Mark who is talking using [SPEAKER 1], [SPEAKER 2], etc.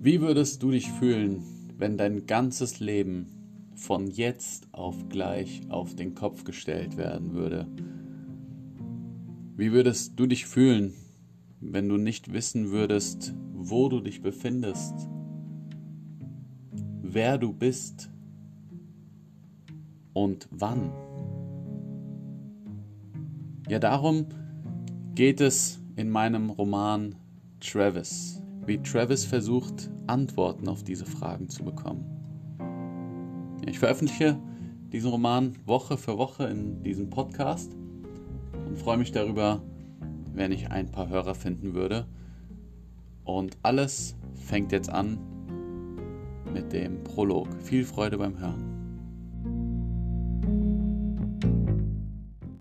[SPEAKER 1] Wie würdest du dich fühlen, wenn dein ganzes Leben von jetzt auf gleich auf den Kopf gestellt werden würde? Wie würdest du dich fühlen, wenn du nicht wissen würdest, wo du dich befindest, wer du bist und wann? Ja, darum geht es in meinem Roman Travis, wie Travis versucht, Antworten auf diese Fragen zu bekommen. Ich veröffentliche diesen Roman Woche für Woche in diesem Podcast und freue mich darüber, wenn ich ein paar Hörer finden würde. Und alles fängt jetzt an mit dem Prolog. Viel Freude beim Hören.